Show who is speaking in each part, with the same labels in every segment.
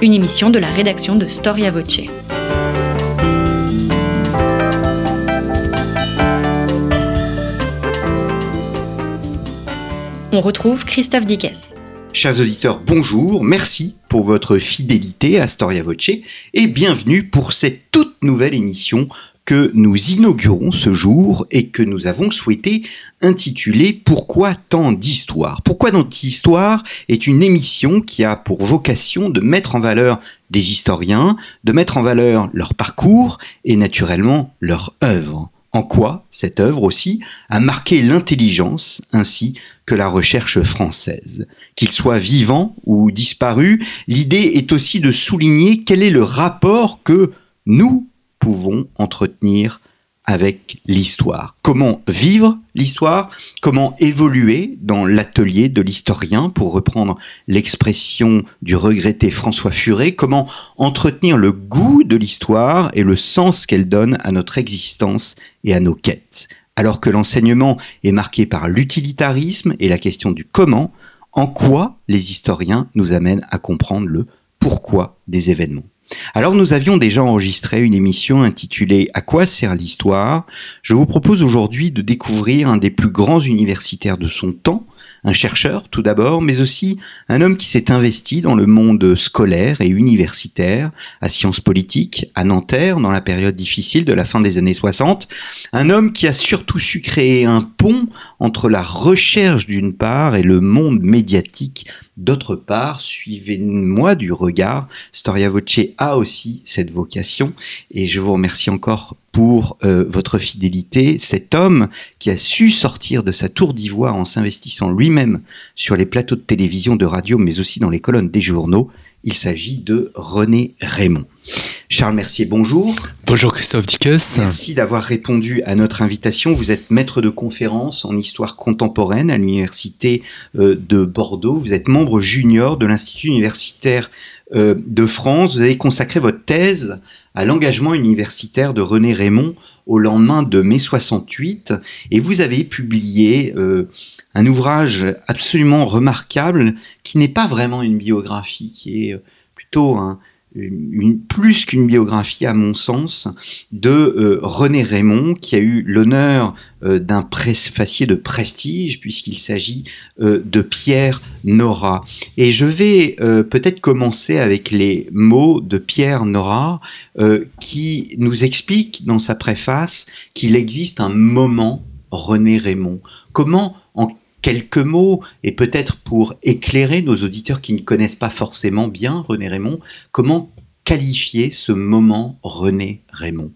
Speaker 1: une émission de la rédaction de Storia Voce. On retrouve Christophe Dickès.
Speaker 2: Chers auditeurs, bonjour, merci pour votre fidélité à Storia Voce et bienvenue pour cette toute nouvelle émission que nous inaugurons ce jour et que nous avons souhaité intituler Pourquoi tant d'histoire Pourquoi notre histoire est une émission qui a pour vocation de mettre en valeur des historiens, de mettre en valeur leur parcours et naturellement leur œuvre. En quoi cette œuvre aussi a marqué l'intelligence ainsi que la recherche française? Qu'il soit vivant ou disparu, l'idée est aussi de souligner quel est le rapport que nous, pouvons entretenir avec l'histoire. Comment vivre l'histoire? Comment évoluer dans l'atelier de l'historien, pour reprendre l'expression du regretté François Furet Comment entretenir le goût de l'histoire et le sens qu'elle donne à notre existence et à nos quêtes? Alors que l'enseignement est marqué par l'utilitarisme et la question du comment, en quoi les historiens nous amènent à comprendre le pourquoi des événements? Alors nous avions déjà enregistré une émission intitulée À quoi sert l'histoire? Je vous propose aujourd'hui de découvrir un des plus grands universitaires de son temps, un chercheur tout d'abord, mais aussi un homme qui s'est investi dans le monde scolaire et universitaire, à Sciences Politiques, à Nanterre, dans la période difficile de la fin des années 60, un homme qui a surtout su créer un pont entre la recherche d'une part et le monde médiatique D'autre part, suivez-moi du regard. Storia Voce a aussi cette vocation et je vous remercie encore pour euh, votre fidélité. Cet homme qui a su sortir de sa tour d'ivoire en s'investissant lui-même sur les plateaux de télévision, de radio, mais aussi dans les colonnes des journaux, il s'agit de René Raymond. Charles Mercier, bonjour.
Speaker 3: Bonjour Christophe Dickès.
Speaker 2: Merci d'avoir répondu à notre invitation. Vous êtes maître de conférence en histoire contemporaine à l'université euh, de Bordeaux. Vous êtes membre junior de l'Institut universitaire euh, de France. Vous avez consacré votre thèse à l'engagement universitaire de René Raymond au lendemain de mai 68 et vous avez publié euh, un ouvrage absolument remarquable qui n'est pas vraiment une biographie, qui est plutôt un, plus qu'une biographie à mon sens de euh, René Raymond qui a eu l'honneur euh, d'un préfacier de prestige puisqu'il s'agit euh, de Pierre Nora. Et je vais peut-être commencer avec les mots de Pierre Nora qui nous explique dans sa préface qu'il existe un moment René Raymond. Comment en quelques mots et peut-être pour éclairer nos auditeurs qui ne connaissent pas forcément bien René Raymond, comment qualifier ce moment René Raymond?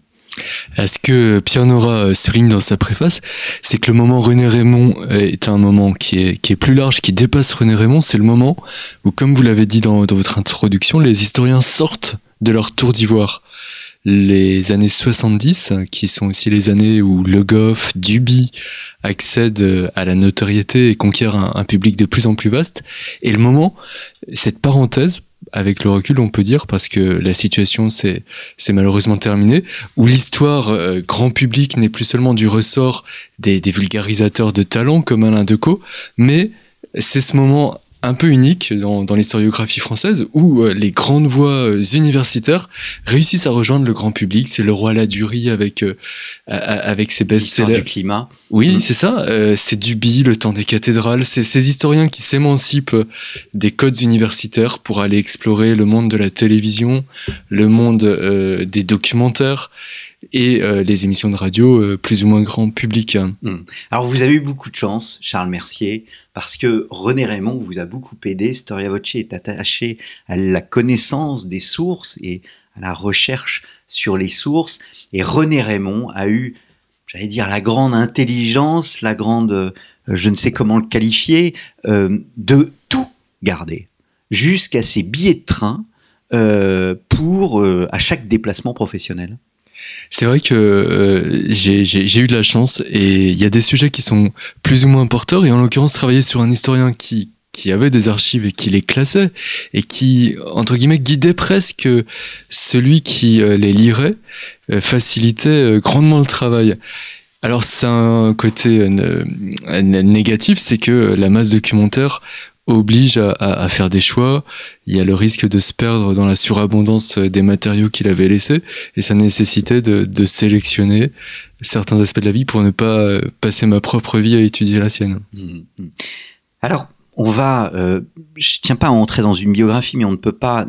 Speaker 3: Ce que Pierre Nora souligne dans sa préface, c'est que le moment René Raymond est un moment qui est, plus large, qui dépasse René Raymond. C'est le moment où, comme vous l'avez dit dans votre introduction, les historiens sortent de leur tour d'ivoire les années 70, qui sont aussi les années où Le Goff, Duby accèdent à la notoriété et conquièrent un, public de plus en plus vaste. Et le moment, cette parenthèse, avec le recul, on peut dire, parce que la situation c'est malheureusement terminé, où l'histoire euh, grand public n'est plus seulement du ressort des, des vulgarisateurs de talent comme Alain Decaux, mais c'est ce moment un peu unique dans, dans l'historiographie française où euh, les grandes voix euh, universitaires réussissent à rejoindre le grand public. C'est le roi Ladurie avec euh, avec ses best-sellers.
Speaker 2: du climat.
Speaker 3: Oui, mmh. c'est ça. c'est Duby, le temps des cathédrales. C'est ces historiens qui s'émancipent des codes universitaires pour aller explorer le monde de la télévision, le monde des documentaires et les émissions de radio plus ou moins grand public.
Speaker 2: Mmh. Alors vous avez eu beaucoup de chance, Charles Mercier, parce que René Raymond vous a beaucoup aidé. Storia Voce est attaché à la connaissance des sources et à la recherche sur les sources. Et René Raymond a eu, j'allais dire, la grande intelligence, la grande, euh, je ne sais comment le qualifier, euh, de tout garder, jusqu'à ses billets de train euh, pour à chaque déplacement professionnel.
Speaker 3: C'est vrai que euh, j'ai eu de la chance et il y a des sujets qui sont plus ou moins porteurs et en l'occurrence travailler sur un historien qui qui avait des archives et qui les classait et qui entre guillemets guidait presque celui qui euh, les lirait euh, facilitait grandement le travail. Alors c'est un côté négatif, c'est que la masse documentaire oblige à, faire des choix. Il y a le risque de se perdre dans la surabondance des matériaux qu'il avait laissés, et ça nécessitait de, sélectionner certains aspects de la vie pour ne pas passer ma propre vie à étudier la sienne. Mmh,
Speaker 2: mmh. Alors, on va, euh, je tiens pas à entrer dans une biographie, mais on ne peut pas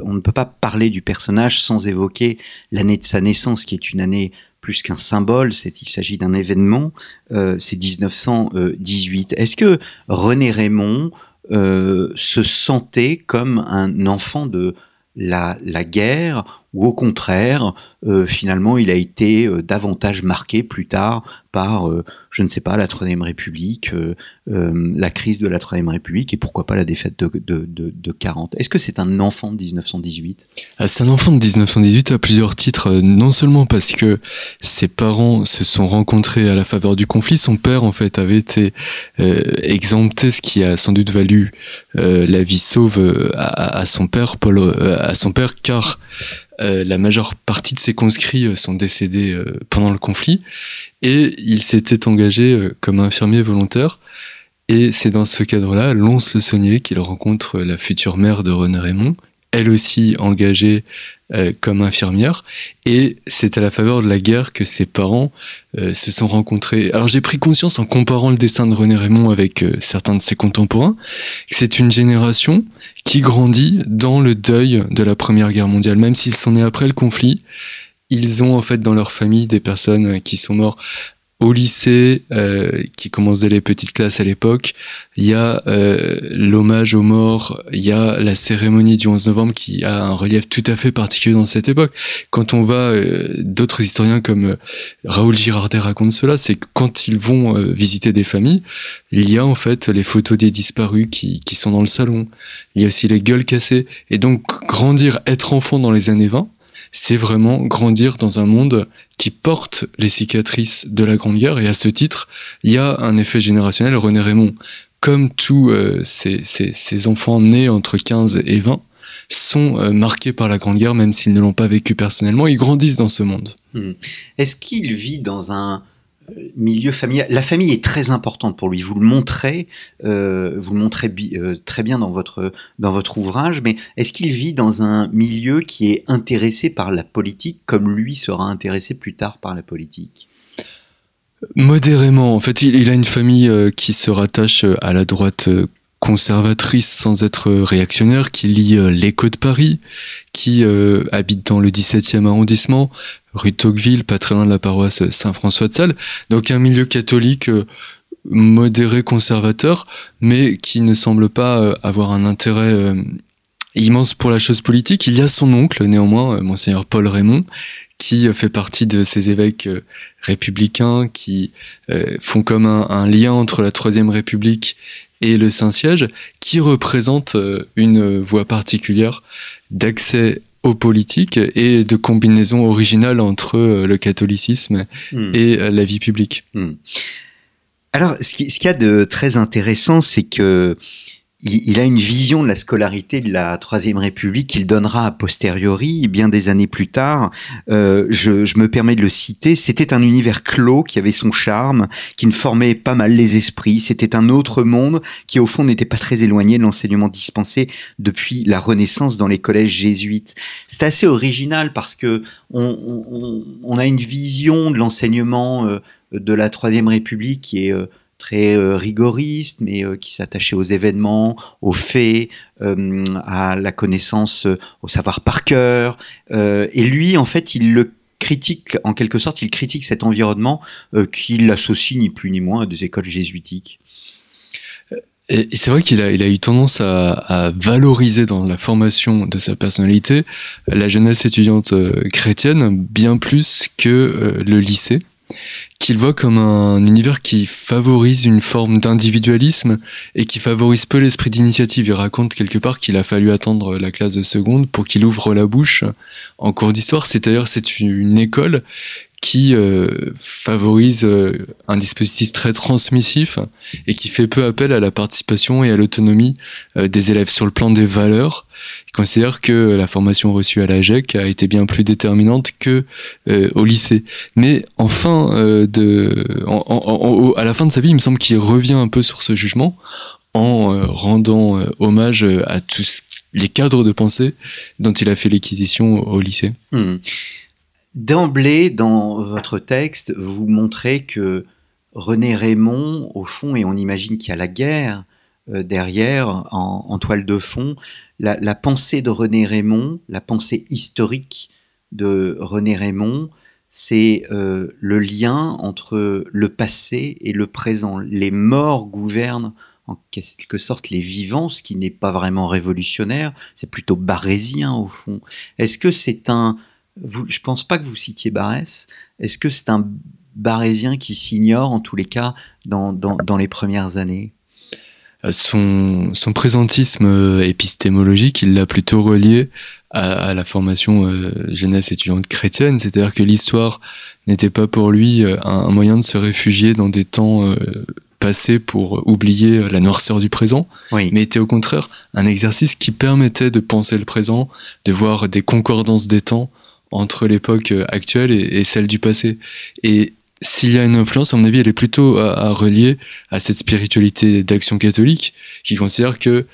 Speaker 2: on ne peut pas parler du personnage sans évoquer l'année de sa naissance, qui est une année plus qu'un symbole, c'est, il s'agit d'un événement, euh, c'est 1918. Est-ce que René Raymond euh, se sentait comme un enfant de la, la guerre ou au contraire, euh, finalement, il a été euh, davantage marqué plus tard par, euh, je ne sais pas, la Troisième République, la crise de la Troisième République et pourquoi pas la défaite de, de, de, 40. Est-ce que c'est un enfant de 1918
Speaker 3: ah, C'est un enfant de 1918 à plusieurs titres, non seulement parce que ses parents se sont rencontrés à la faveur du conflit, son père en fait avait été exempté, ce qui a sans doute valu la vie sauve à, à son père, Paul, à son père, car euh, la majeure partie de ses conscrits euh, sont décédés euh, pendant le conflit et il s'était engagé comme infirmier volontaire. Et c'est dans ce cadre-là, Lons Le Saunier, qu'il rencontre la future mère de René Raymond, elle aussi engagée comme infirmière. Et c'est à la faveur de la guerre que ses parents se sont rencontrés. Alors j'ai pris conscience en comparant le dessin de René Raymond avec certains de ses contemporains, que c'est une génération qui grandit dans le deuil de la Première Guerre mondiale. Même s'ils sont nés après le conflit, ils ont en fait dans leur famille des personnes qui sont mortes au lycée, euh, qui commençait les petites classes à l'époque, il y a euh, l'hommage aux morts, il y a la cérémonie du 11 novembre qui a un relief tout à fait particulier dans cette époque. Quand on va, euh, d'autres historiens comme Raoul Girardet racontent cela, c'est que quand ils vont visiter des familles, il y a en fait les photos des disparus qui, qui sont dans le salon, il y a aussi les gueules cassées. Et donc grandir, être enfant dans les années 20, c'est vraiment grandir dans un monde qui porte les cicatrices de la Grande Guerre. Et à ce titre, il y a un effet générationnel. René Raymond, comme tous euh, ces, enfants nés entre 15 et 20, sont euh, marqués par la Grande Guerre, même s'ils ne l'ont pas vécu personnellement, ils grandissent dans ce monde.
Speaker 2: Hmm. Est-ce qu'il vit dans un milieu familial. La famille est très importante pour lui. Vous le montrez, euh, vous le montrez euh, très bien dans votre dans votre ouvrage. Mais est-ce qu'il vit dans un milieu qui est intéressé par la politique, comme lui sera intéressé plus tard par la politique?
Speaker 3: Modérément. En fait, il, a une famille euh, qui se rattache à la droite conservatrice sans être réactionnaire, qui lit L'écho de Paris, qui habite dans le 17e arrondissement, rue Tocqueville, pas de la paroisse Saint-François de Sales. Donc un milieu catholique euh, modéré conservateur, mais qui ne semble pas euh, avoir un intérêt euh, immense pour la chose politique. Il y a son oncle, néanmoins, monseigneur Paul Raymond, qui fait partie de ces évêques républicains qui font comme un, lien entre la Troisième République et le Saint-Siège, qui représente une voie particulière d'accès aux politiques et de combinaison originale entre euh, le catholicisme hmm. et euh, la vie publique. Hmm.
Speaker 2: Alors, ce qu'il y a de très intéressant, c'est que il, a une vision de la scolarité de la Troisième République qu'il donnera a posteriori, bien des années plus tard. Euh, je, je, me permets de le citer. C'était un univers clos qui avait son charme, qui ne formait pas mal les esprits. C'était un autre monde qui, au fond, n'était pas très éloigné de l'enseignement dispensé depuis la Renaissance dans les collèges jésuites. C'est assez original parce que on, on, on, a une vision de l'enseignement euh, de la Troisième République qui est euh, très euh, rigoriste, mais euh, qui s'attachait aux événements, aux faits, euh, à la connaissance, au savoir par cœur. et lui, en fait, il le critique, en quelque sorte, il critique cet environnement qu'il associe ni plus ni moins à des écoles jésuitiques.
Speaker 3: Et c'est vrai qu'il a, eu tendance à, valoriser dans la formation de sa personnalité la jeunesse étudiante chrétienne bien plus que le lycée qu'il voit comme un univers qui favorise une forme d'individualisme et qui favorise peu l'esprit d'initiative. Il raconte quelque part qu'il a fallu attendre la classe de seconde pour qu'il ouvre la bouche en cours d'histoire. C'est dire c'est une école qui euh, favorise euh, un dispositif très transmissif et qui fait peu appel à la participation et à l'autonomie euh, des élèves sur le plan des valeurs. Il considère que la formation reçue à la GEC a été bien plus déterminante que au lycée. Mais en fin de, à la fin de sa vie, il me semble qu'il revient un peu sur ce jugement en euh, rendant euh, hommage à tous les cadres de pensée dont il a fait l'acquisition au lycée.
Speaker 2: Hmm. D'emblée, dans votre texte, vous montrez que René Raymond, au fond, et on imagine qu'il y a la guerre derrière, en, toile de fond, la, la, pensée de René Raymond, la pensée historique de René Raymond, c'est euh, le lien entre le passé et le présent. Les morts gouvernent en quelque sorte les vivants, ce qui n'est pas vraiment révolutionnaire, c'est plutôt barésien au fond. Est-ce que c'est un... Vous, je pense pas que vous citiez Barès. Est-ce que c'est un barésien qui s'ignore en tous les cas dans, dans, les premières années?
Speaker 3: Son, son présentisme épistémologique, il l'a plutôt relié à, la formation euh, jeunesse étudiante chrétienne, c'est-à-dire que l'histoire n'était pas pour lui euh, un, moyen de se réfugier dans des temps euh, passés pour oublier la noirceur du présent, mais était au contraire un exercice qui permettait de penser le présent, de voir des concordances des temps entre l'époque actuelle et, et, celle du passé. Et s'il y a une influence, à mon avis, elle est plutôt à, relier à cette spiritualité d'action catholique qui considère que euh,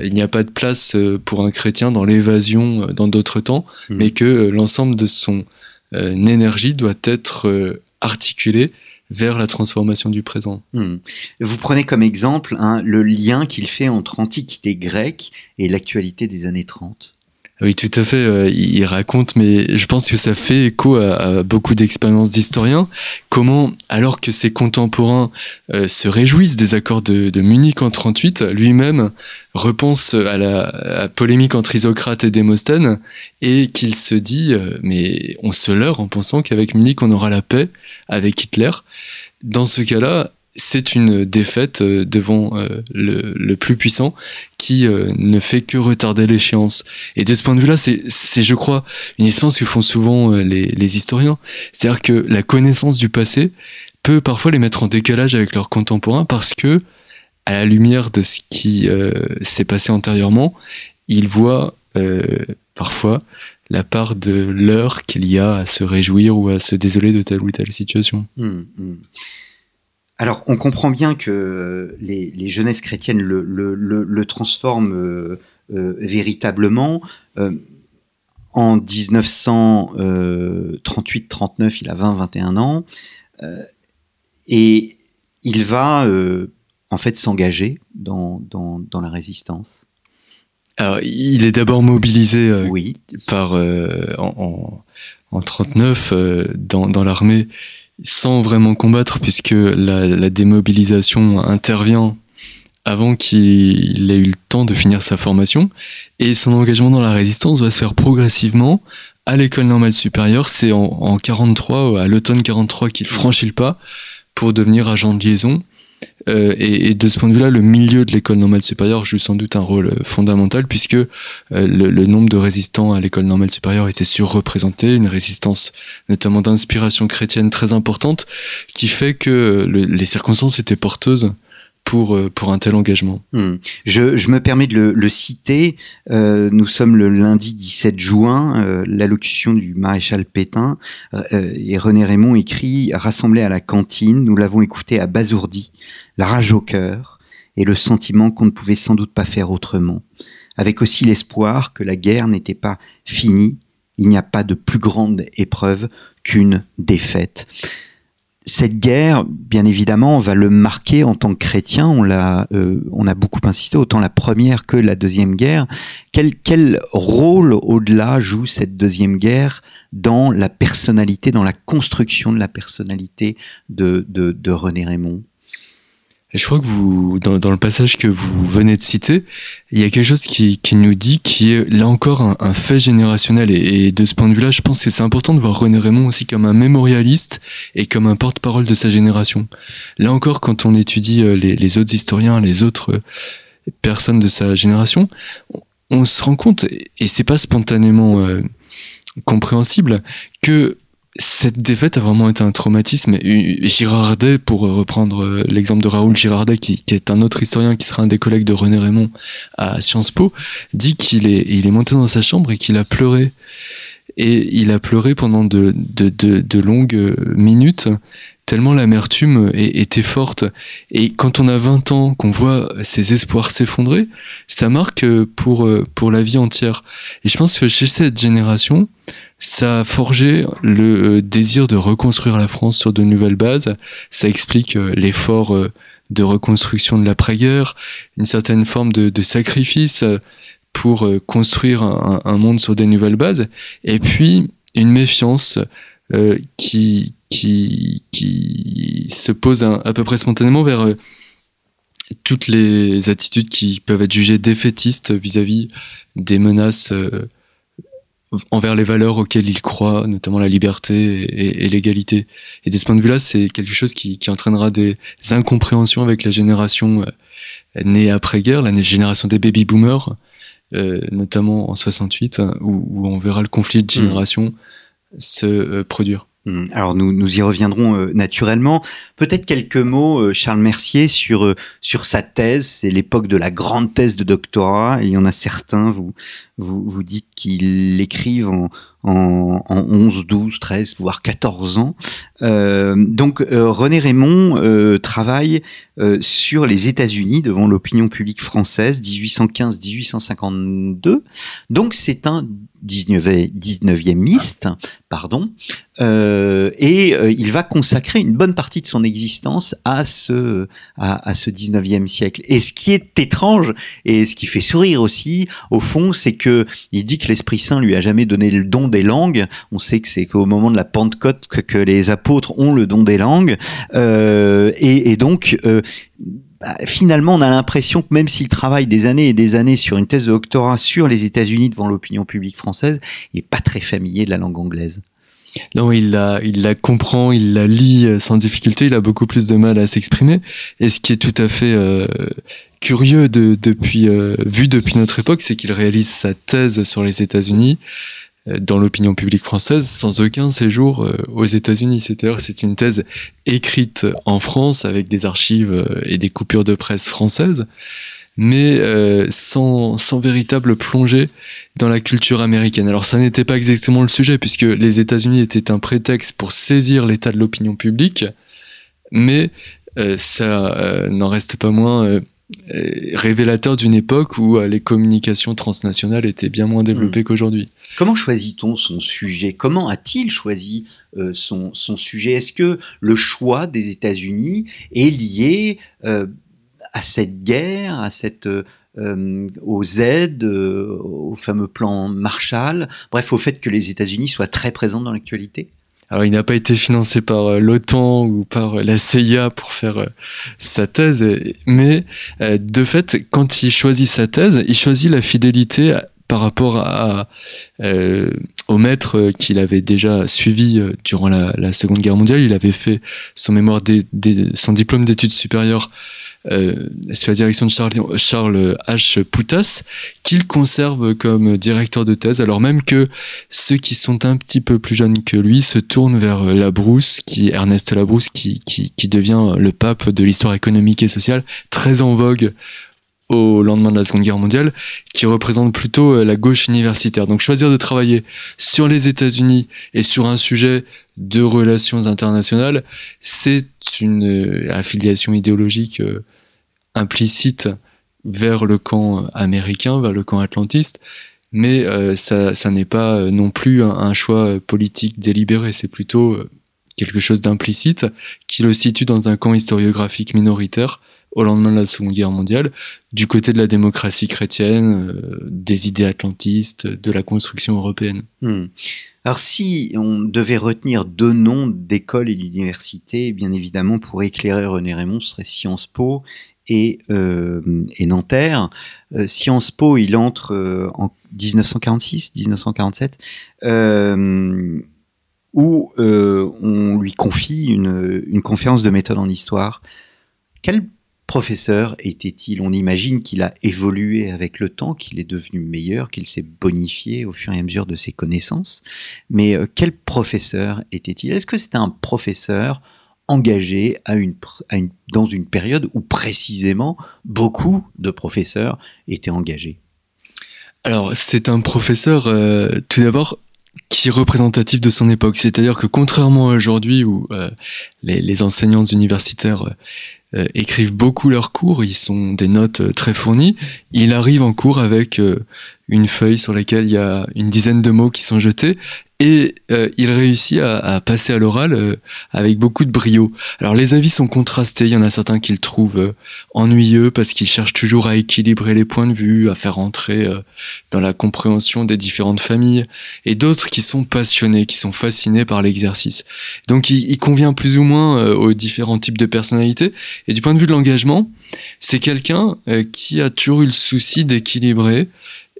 Speaker 3: il n'y a pas de place euh, pour un chrétien dans l'évasion euh, dans d'autres temps, mmh. mais que l'ensemble de son énergie doit être articulée vers la transformation du présent.
Speaker 2: Mmh. Vous prenez comme exemple hein, le lien qu'il fait entre antiquité grecque et l'actualité des années 30.
Speaker 3: Oui, tout à fait. Euh, il raconte, mais je pense que ça fait écho à, beaucoup d'expériences d'historiens. Comment, alors que ses contemporains euh, se réjouissent des accords de, Munich en 38, lui-même repense à la, polémique entre Isocrate et Démosthène et qu'il se dit, euh, mais on se leurre en pensant qu'avec Munich on aura la paix avec Hitler. Dans ce cas-là, c'est une défaite euh, devant euh, le, plus puissant qui euh, ne fait que retarder l'échéance. Et de ce point de vue-là, c'est, je crois, une expérience que font souvent les, historiens. C'est-à-dire que la connaissance du passé peut parfois les mettre en décalage avec leurs contemporains parce que, à la lumière de ce qui s'est passé antérieurement, ils voient parfois la part de l'heure qu'il y a à se réjouir ou à se désoler de telle ou telle situation. Mmh, mmh.
Speaker 2: Alors, on comprend bien que les, jeunesses chrétiennes le, transforment euh, euh, véritablement. Euh, en 1938-39, il a 20-21 ans, et il va en fait s'engager dans, la résistance.
Speaker 3: Alors, il est d'abord mobilisé oui. par en, en, 39 dans, dans l'armée sans vraiment combattre puisque la, démobilisation intervient avant qu'il ait eu le temps de finir sa formation et son engagement dans la résistance va se faire progressivement à l'école normale supérieure. C'est en, en 43, à l'automne 43 qu'il franchit le pas pour devenir agent de liaison euh, et, de ce point de vue-là, le milieu de l'école normale supérieure joue sans doute un rôle euh, fondamental puisque euh, le, nombre de résistants à l'école normale supérieure était surreprésenté, une résistance notamment d'inspiration chrétienne très importante qui fait que les circonstances étaient porteuses pour, euh, pour un tel engagement.
Speaker 2: Hmm. Je, je, me permets de le, le citer. Euh, nous sommes le lundi 17 juin, euh, l'allocution du maréchal Pétain, euh, et René Raymond écrit Rassemblé à la cantine, nous l'avons écouté à Bazourdi, la rage au cœur, et le sentiment qu'on ne pouvait sans doute pas faire autrement, avec aussi l'espoir que la guerre n'était pas finie, il n'y a pas de plus grande épreuve qu'une défaite cette guerre, bien évidemment, va le marquer en tant que chrétien. On l'a, euh, on a beaucoup insisté, autant la première que la deuxième guerre. Quel, quel rôle au-delà joue cette deuxième guerre dans la personnalité, dans la construction de la personnalité de, de, de René Raymond?
Speaker 3: Je crois que vous, dans, le passage que vous venez de citer, il y a quelque chose qui, nous dit qui est là encore un, fait générationnel. Et, de ce point de vue-là, je pense que c'est important de voir René Raymond aussi comme un mémorialiste et comme un porte-parole de sa génération. Là encore, quand on étudie euh, les, les autres historiens, les autres euh, personnes de sa génération, on se rend compte, et c'est pas spontanément euh, compréhensible, que cette défaite a vraiment été un traumatisme. Girardet, pour reprendre euh, l'exemple de Raoul Girardet, qui, est un autre historien qui sera un des collègues de René Raymond à Sciences Po, dit qu'il est, monté dans sa chambre et qu'il a pleuré. Et il a pleuré pendant de, longues minutes tellement l'amertume était forte. Et quand on a 20 ans, qu'on voit ses espoirs s'effondrer, ça marque pour, pour la vie entière. Et je pense que chez cette génération, ça a forgé le désir de reconstruire la France sur de nouvelles bases. Ça explique l'effort de reconstruction de l'après-guerre, une certaine forme de, sacrifice pour construire un, monde sur des nouvelles bases, et puis une méfiance euh, qui, qui, qui se pose à, à peu près spontanément vers euh, toutes les attitudes qui peuvent être jugées défaitistes vis-à-vis des menaces euh, envers les valeurs auxquelles ils croient, notamment la liberté et, et l'égalité. Et de ce point de vue-là, c'est quelque chose qui, qui, entraînera des incompréhensions avec la génération née après-guerre, la génération des baby-boomers, euh, notamment en 68, où, où, on verra le conflit de génération. Mmh se euh, produire.
Speaker 2: Hmm. Alors nous, y reviendrons euh, naturellement. Peut-être quelques mots, euh, Charles Mercier, sur, euh, sur sa thèse. C'est l'époque de la grande thèse de doctorat. Il y en a certains, vous, vous, dites qu'ils l'écrivent en, en, en, 11, 12, 13, voire 14 ans. Donc René Raymond travaille sur les États-Unis devant l'opinion publique française, 1815-1852. Donc c'est un 19e, 19e miste, pardon, euh, et euh, il va consacrer une bonne partie de son existence à ce, à, à, ce 19e siècle. Et ce qui est étrange, et ce qui fait sourire aussi, au fond, c'est que il dit que l'Esprit Saint lui a jamais donné le don des langues. On sait que c'est qu'au moment de la Pentecôte que, que, les apôtres ont le don des langues. Euh, et, et, donc, euh, bah, finalement, on a l'impression que même s'il travaille des années et des années sur une thèse de doctorat sur les États-Unis devant l'opinion publique française, il n'est pas très familier de la langue anglaise.
Speaker 3: Non, il la, comprend, il la lit euh, sans difficulté, il a beaucoup plus de mal à s'exprimer. Et ce qui est tout à fait euh, curieux de, depuis, euh, vu depuis notre époque, c'est qu'il réalise sa thèse sur les États-Unis dans l'opinion publique française sans aucun séjour aux États-Unis. C'est-à-dire c'est une thèse écrite en France avec des archives et des coupures de presse françaises mais euh, sans, sans véritable plongée dans la culture américaine. Alors ça n'était pas exactement le sujet, puisque les États-Unis étaient un prétexte pour saisir l'état de l'opinion publique, mais euh, ça euh, n'en reste pas moins euh, révélateur d'une époque où les communications transnationales étaient bien moins développées mmh. qu'aujourd'hui.
Speaker 2: Comment choisit-on son sujet? Comment a-t-il choisi son, son, sujet? Est-ce que le choix des États-Unis est lié à cette guerre, à cette euh, aux aides, euh, au fameux plan Marshall, bref, au fait que les États-Unis soient très présents dans l'actualité?
Speaker 3: Il n'a pas été financé par euh, l'OTAN ou par euh, la CIA pour faire euh, sa thèse, mais de fait, quand il choisit sa thèse, il choisit la fidélité par rapport au maître qu'il avait déjà suivi durant la, Seconde Guerre mondiale. Il avait fait son mémoire, son diplôme d'études supérieures euh, sous la direction de Charles, H. Poutas, qu'il conserve comme directeur de thèse, alors même que ceux qui sont un petit peu plus jeunes que lui se tournent vers Labrousse, qui, Ernest Labrousse, qui, qui devient le pape de l'histoire économique et sociale, très en vogue au lendemain de la Seconde Guerre mondiale, qui représente plutôt euh, la gauche universitaire. Donc choisir de travailler sur les États-Unis et sur un sujet de relations internationales, c'est une euh, affiliation idéologique euh, implicite vers le camp américain, vers le camp atlantiste, mais ça, n'est pas non plus un choix politique délibéré, c'est plutôt quelque chose d'implicite qui le situe dans un camp historiographique minoritaire au lendemain de la Seconde Guerre mondiale, du côté de la démocratie chrétienne, euh, des idées atlantistes, de la construction européenne.
Speaker 2: Hmm. Alors si on devait retenir deux noms d'écoles et d'universités, bien évidemment pour éclairer René Raymond, ce serait Sciences Po et, euh, et Nanterre. Euh, Sciences Po, il entre en 1946, 1947, euh, où on lui confie une, une conférence de méthode en histoire. Quel professeur était-il On imagine qu'il a évolué avec le temps, qu'il est devenu meilleur, qu'il s'est bonifié au fur et à mesure de ses connaissances. Mais euh, quel professeur était-il? Est-ce que c'était un professeur engagé dans une période où précisément beaucoup de professeurs étaient engagés?
Speaker 3: Alors c'est un professeur, euh, tout d'abord, qui est représentatif de son époque. C'est-à-dire que contrairement à aujourd'hui où euh, les, les, enseignants universitaires euh, écrivent beaucoup leurs cours, ils sont des notes euh, très fournies, il arrive en cours avec une feuille sur laquelle il y a une dizaine de mots qui sont jetés et euh, il réussit à, à passer à l'oral euh, avec beaucoup de brio. Alors les avis sont contrastés, il y en a certains qui le trouvent euh, ennuyeux parce qu'il cherche toujours à équilibrer les points de vue, à faire entrer dans la compréhension des différentes familles, et d'autres qui sont passionnés, qui sont fascinés par l'exercice. Donc il, il, convient plus ou moins aux différents types de personnalités, et du point de vue de l'engagement, c'est quelqu'un qui a toujours eu le souci d'équilibrer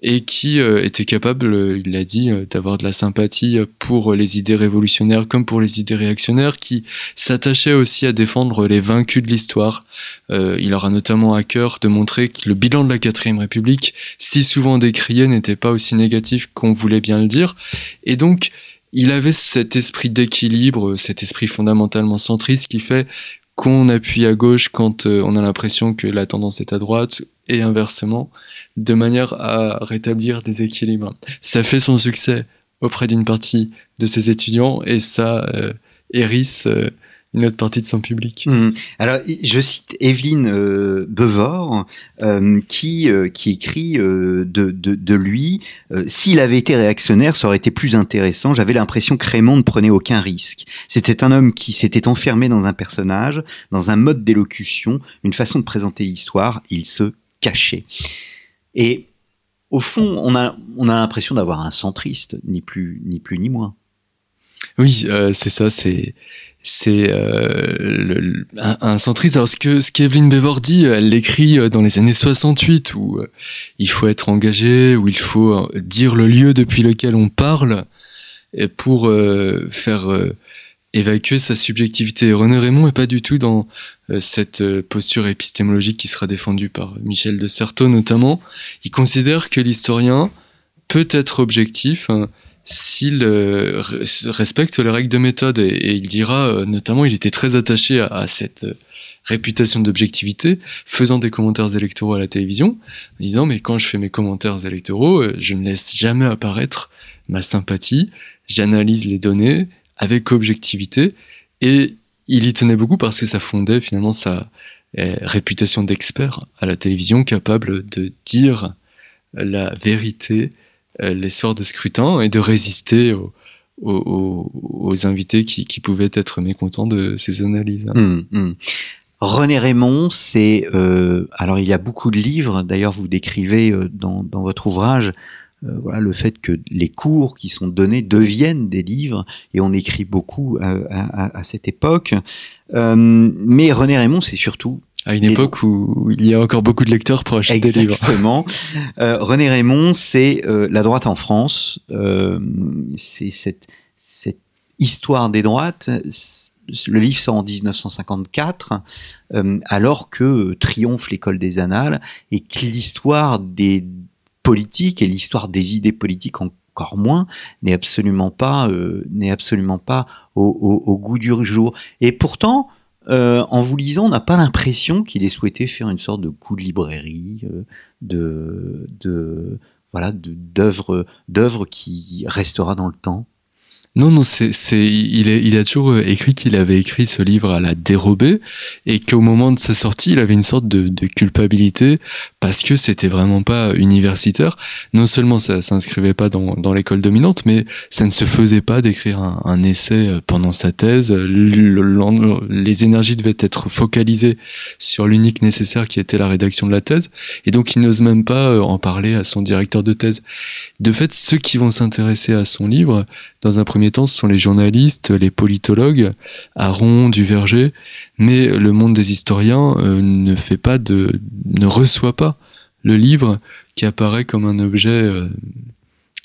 Speaker 3: et qui euh, était capable, euh, il l'a dit, euh, d'avoir de la sympathie pour les idées révolutionnaires comme pour les idées réactionnaires, qui s'attachait aussi à défendre les vaincus de l'histoire. il aura notamment à cœur de montrer que le bilan de la quatrième République, si souvent décrié, n'était pas aussi négatif qu'on voulait bien le dire. Et donc, il avait cet esprit d'équilibre, cet esprit fondamentalement centriste qui fait qu'on appuie à gauche quand on a l'impression que la tendance est à droite, et inversement, de manière à rétablir des équilibres. Ça fait son succès auprès d'une partie de ses étudiants et ça euh, hérisse euh, une autre partie de son public.
Speaker 2: Mmh. Alors, je cite Evelyne euh, Bevor, euh, qui, qui écrit de, de, de, lui S'il avait été réactionnaire, ça aurait été plus intéressant. J'avais l'impression que Raymond ne prenait aucun risque. C'était un homme qui s'était enfermé dans un personnage, dans un mode d'élocution, une façon de présenter l'histoire. Il se caché. Et au fond, on a, on a l'impression d'avoir un centriste, ni plus, ni plus ni moins.
Speaker 3: Oui, euh, c'est ça, c'est c'est euh, un, centriste. Alors ce que ce qu'Evelyn Bever dit, elle l'écrit euh, dans les années 68 où il faut être engagé, où il faut dire le lieu depuis lequel on parle pour faire évacuer sa subjectivité. René Raymond est pas du tout dans cette euh, posture épistémologique qui sera défendue par Michel de Certeau notamment. Il considère que l'historien peut être objectif hein, s'il euh, respecte les règles de méthode et, il dira notamment il était très attaché à, à cette réputation d'objectivité faisant des commentaires électoraux à la télévision en disant mais quand je fais mes commentaires électoraux je ne laisse jamais apparaître ma sympathie j'analyse les données avec objectivité. Et il y tenait beaucoup parce que ça fondait finalement sa euh, réputation d'expert à la télévision, capable de dire la vérité euh, les de scrutin et de résister aux, invités qui, pouvaient être mécontents de ses analyses.
Speaker 2: Hum, hum. René Raymond, c'est euh, alors il y a beaucoup de livres. D'ailleurs, vous décrivez dans, dans votre ouvrage euh, voilà, le fait que les cours qui sont donnés deviennent des livres, et on écrit beaucoup à, à, à cette époque. Euh, mais René Raymond, c'est surtout
Speaker 3: à une époque où il y a encore beaucoup de lecteurs pour acheter des livres.
Speaker 2: Exactement. euh, René Raymond, c'est euh, la droite en France. Euh, c'est cette, cette histoire des droites. Le livre sort en 1954, euh, alors que triomphe l'école des annales et que l'histoire des politique et l'histoire des idées politiques encore moins n'est absolument pas euh, n'est absolument pas au, goût du jour. Et pourtant, euh, en vous lisant, on n'a pas l'impression qu'il ait souhaité faire une sorte de coup de librairie, euh, de, de voilà, d'œuvre d'œuvre qui restera dans le temps.
Speaker 3: Non, non, c'est, c'est, il, est, il a toujours euh, écrit qu'il avait écrit ce livre à la dérobée et qu'au moment de sa sortie, il avait une sorte de, de culpabilité parce que c'était vraiment pas universitaire. Non seulement ça s'inscrivait pas dans, dans l'école dominante, mais ça ne se faisait pas d'écrire un, un essai euh, pendant sa thèse. les énergies devaient être focalisées sur l'unique nécessaire qui était la rédaction de la thèse. Et donc, il n'ose même pas euh, en parler à son directeur de thèse. De fait, ceux qui vont s'intéresser à son livre, dans un premier ce sont les journalistes, les politologues, Aron, Duverger, mais le monde des historiens euh, ne fait pas de, ne reçoit pas le livre qui apparaît comme un objet euh,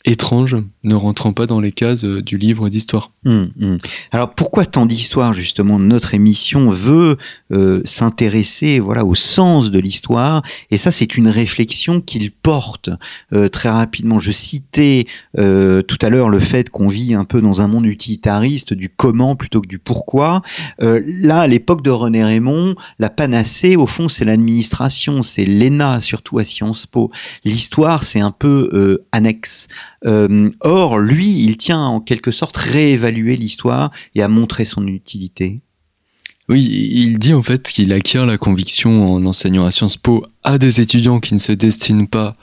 Speaker 3: étrange, ne rentrant pas dans les cases euh, du livre d'histoire.
Speaker 2: Hum, hum. Alors pourquoi tant d'histoire justement Notre émission veut euh, s'intéresser voilà au sens de l'histoire? Et ça c'est une réflexion qu'il porte euh, très rapidement. Je citais tout à l'heure le fait qu'on vit un peu dans un monde utilitariste du comment plutôt que du pourquoi. Là à l'époque de René Raymond, la panacée au fond c'est l'administration, c'est l'ENA surtout à Sciences Po. L'histoire c'est un peu annexe. Euh, or, lui, il tient en quelque sorte réévaluer l'histoire et à montrer son utilité.
Speaker 3: Oui, il dit en fait qu'il acquiert la conviction en enseignant à Sciences Po à des étudiants qui ne se destinent pas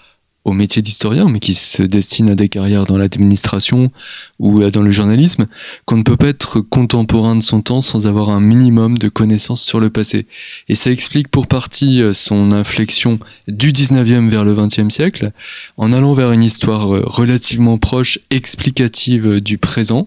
Speaker 3: au métier d'historien, mais qui se destinent à des carrières dans l'administration ou dans le journalisme, qu'on ne peut pas être contemporain de son temps sans avoir un minimum de connaissances sur le passé. Et ça explique pour partie euh, son inflexion du 19e vers le 20e siècle, en allant vers une histoire euh, relativement proche, explicative euh, du présent.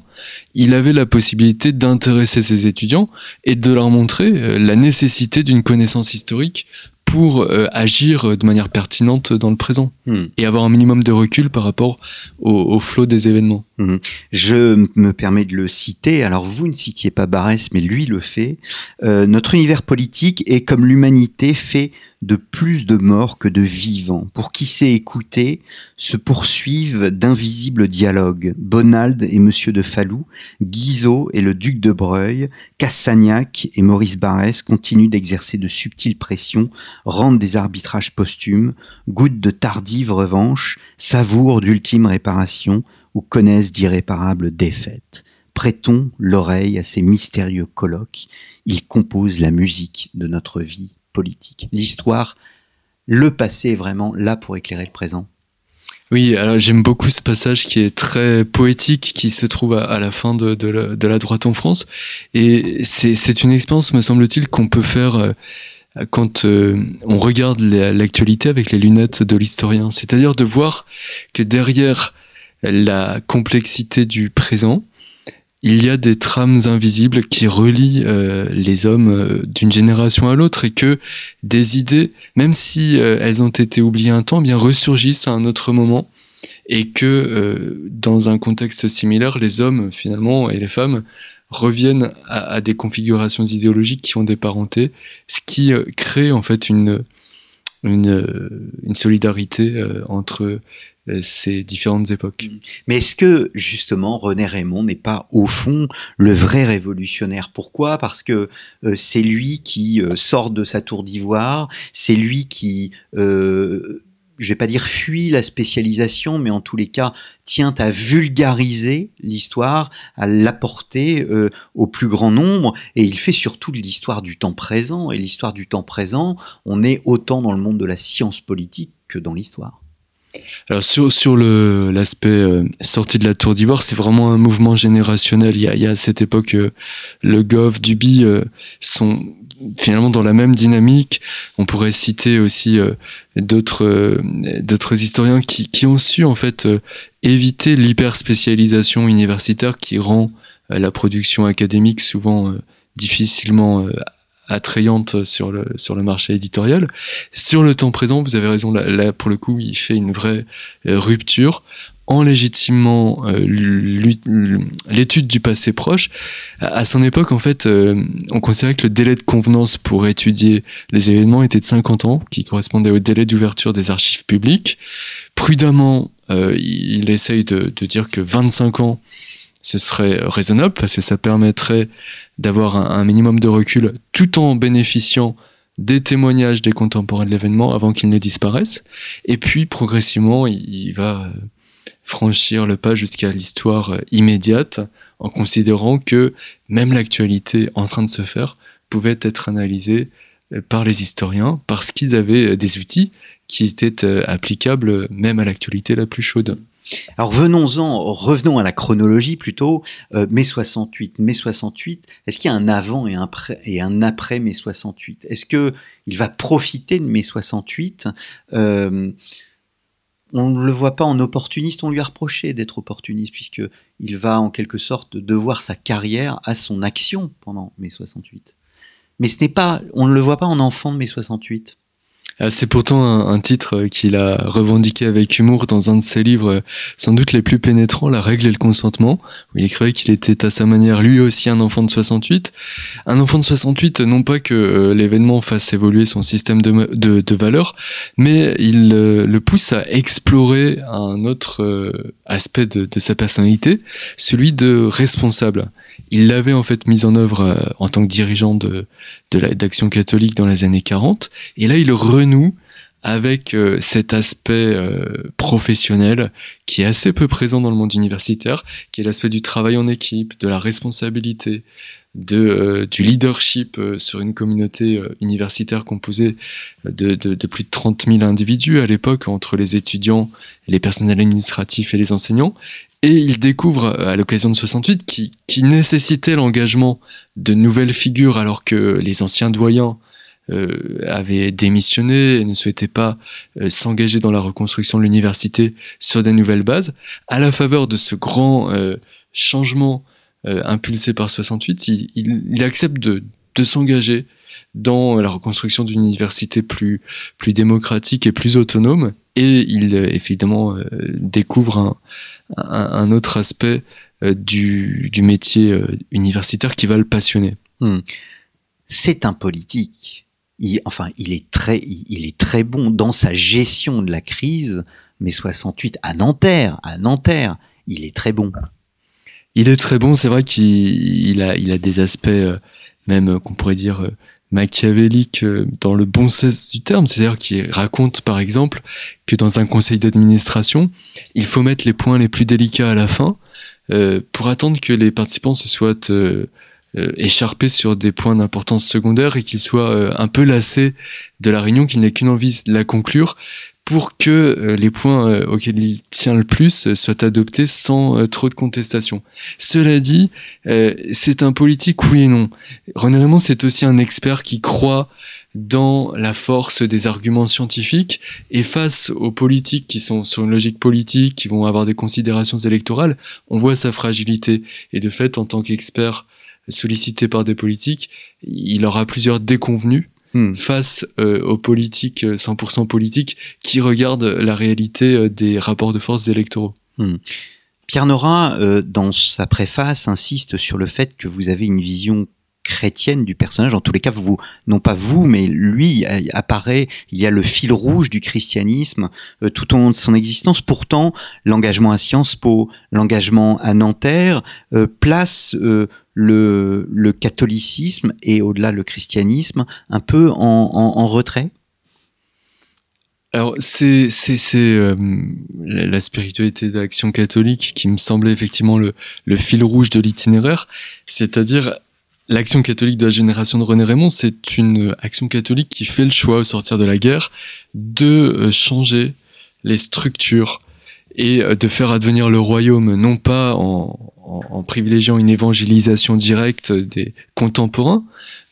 Speaker 3: Il avait la possibilité d'intéresser ses étudiants et de leur montrer la nécessité d'une connaissance historique pour euh, agir de manière pertinente dans le présent hmm. et avoir un minimum de recul par rapport au, flot des événements.
Speaker 2: Hmm. Je me permets de le citer. Alors vous ne citiez pas Barès, mais lui le fait. Euh, notre univers politique est comme l'humanité fait de plus de morts que de vivants. Pour qui sait écouter, se poursuivent d'invisibles dialogues. Bonald et Monsieur de Falou, Guizot et le duc de Breuil, Cassagnac et Maurice Barrès continuent d'exercer de subtiles pressions, rendent des arbitrages posthumes, goûtent de tardives revanches, savourent d'ultimes réparations ou connaissent d'irréparables défaites. Prêtons l'oreille à ces mystérieux colloques. Ils composent la musique de notre vie politique. L'histoire, le passé est vraiment là pour éclairer le présent.
Speaker 3: Oui, alors j'aime beaucoup ce passage qui est très poétique, qui se trouve à, la fin de, la, droite en France. Et c'est une expérience, me semble-t-il, qu'on peut faire euh, quand euh, on regarde l'actualité avec les lunettes de l'historien. C'est-à-dire de voir que derrière la complexité du présent, il y a des trames invisibles qui relient euh, les hommes euh, d'une génération à l'autre et que des idées, même si euh, elles ont été oubliées un temps, bien ressurgissent à un autre moment et que dans un contexte similaire, les hommes finalement et les femmes reviennent à, des configurations idéologiques qui ont des parentés, ce qui crée en fait une une, solidarité entre ces différentes époques.
Speaker 2: Mais est-ce que justement René Raymond n'est pas au fond le vrai révolutionnaire? Pourquoi? Parce que euh, c'est lui qui euh, sort de sa tour d'ivoire, c'est lui qui je vais pas dire fuit la spécialisation, mais en tous les cas tient à vulgariser l'histoire, à l'apporter au plus grand nombre, et il fait surtout l'histoire du temps présent. Et l'histoire du temps présent, on est autant dans le monde de la science politique que dans l'histoire.
Speaker 3: Alors sur, sur l'aspect euh, sortie de la tour d'ivoire, c'est vraiment un mouvement générationnel. Il y a, à cette époque euh, le Gov, Duby euh, sont finalement dans la même dynamique. On pourrait citer aussi d'autres d'autres historiens qui, qui ont su en fait éviter l'hyper spécialisation universitaire qui rend la production académique souvent difficilement attrayante sur le, sur le marché éditorial. Sur le temps présent, vous avez raison, là, pour le coup, il fait une vraie euh, rupture en légitimement euh, l'étude du passé proche. À son époque, en fait, euh, on considérait que le délai de convenance pour étudier les événements était de 50 ans, qui correspondait au délai d'ouverture des archives publiques. Prudemment, il essaye de, de dire que 25 ans, ce serait raisonnable parce que ça permettrait d'avoir un, minimum de recul tout en bénéficiant des témoignages des contemporains de l'événement avant qu'ils ne disparaissent. Et puis progressivement, il, va franchir le pas jusqu'à l'histoire immédiate en considérant que même l'actualité en train de se faire pouvait être analysée par les historiens parce qu'ils avaient des outils qui étaient euh, applicables même à l'actualité la plus chaude.
Speaker 2: Alors venons-en, revenons à la chronologie plutôt. Euh, mai 68, mai 68. Est-ce qu'il y a un avant et un, après, mai 68 Est-ce que il va profiter de mai 68 euh, On ne le voit pas en opportuniste. On lui a reproché d'être opportuniste puisque il va en quelque sorte devoir sa carrière à son action pendant mai 68. Mais ce n'est pas, on ne le voit pas en enfant de mai 68.
Speaker 3: Ah, c'est pourtant un, titre qu'il a revendiqué avec humour dans un de ses livres sans doute les plus pénétrants, La règle et le consentement, où il écrivait qu'il était à sa manière lui aussi un enfant de 68. Un enfant de 68, non pas que euh, l'événement fasse évoluer son système de, de, valeurs, mais il euh, le pousse à explorer un autre euh, aspect de, sa personnalité, celui de responsable. Il l'avait en fait mis en œuvre en tant que dirigeant d'Action catholique dans les années 40, et là il renoue avec euh, cet aspect professionnel qui est assez peu présent dans le monde universitaire, qui est l'aspect du travail en équipe, de la responsabilité, du leadership sur une communauté universitaire composée de, plus de 30 000 individus à l'époque, entre les étudiants, les personnels administratifs et les enseignants, et il découvre à l'occasion de 68 qui, qui nécessitait l'engagement de nouvelles figures alors que les anciens doyens euh, avaient démissionné et ne souhaitaient pas euh, s'engager dans la reconstruction de l'université sur des nouvelles bases. À la faveur de ce grand euh, changement euh, impulsé par 68, il, il, il accepte de, de s'engager dans la reconstruction d'une université plus, plus démocratique et plus autonome. Et il, évidemment, découvre un, un, autre aspect euh, du, du, métier euh, universitaire qui va le passionner.
Speaker 2: Hmm. C'est un politique. Il, enfin, il est très, il est très bon dans sa gestion de la crise. Mais 68 à Nanterre, à Nanterre, il est très bon.
Speaker 3: Il est très bon. C'est vrai qu'il a, il a des aspects euh, même qu'on pourrait dire machiavélique dans le bon sens du terme, c'est-à-dire qui raconte par exemple que dans un conseil d'administration, il faut mettre les points les plus délicats à la fin euh, pour attendre que les participants se soient euh, euh écharpés sur des points d'importance secondaire et qu'ils soient euh, un peu lassés de la réunion, qu'ils n'aient qu'une envie de la conclure pour que euh, les points auxquels il tient le plus soient adoptés sans trop de contestation. Cela dit, c'est un politique oui et non. René Raymond, c'est aussi un expert qui croit dans la force des arguments scientifiques et face aux politiques qui sont sur une logique politique, qui vont avoir des considérations électorales, on voit sa fragilité. Et de fait, en tant qu'expert sollicité par des politiques, il aura plusieurs déconvenus Hmm. face euh, aux politiques 100% euh, politiques qui regardent la réalité euh, des rapports de force électoraux.
Speaker 2: Hmm. Pierre Nora, euh, dans sa préface, insiste sur le fait que vous avez une vision chrétienne du personnage. En tous les cas, vous, non pas vous, mais lui apparaît. Il y a le fil rouge du christianisme euh, tout au long de son existence. Pourtant, l'engagement à Sciences Po, l'engagement à Nanterre euh, place euh, le, catholicisme et au-delà le christianisme un peu en, retrait?
Speaker 3: Alors c'est euh, la spiritualité d'action catholique qui me semblait effectivement le le fil rouge de l'itinéraire, c'est-à-dire L'action catholique de la génération de René Raymond, c'est une action catholique qui fait le choix au sortir de la guerre de euh, changer les structures et euh, de faire advenir le royaume, non pas en, privilégiant une évangélisation directe des contemporains,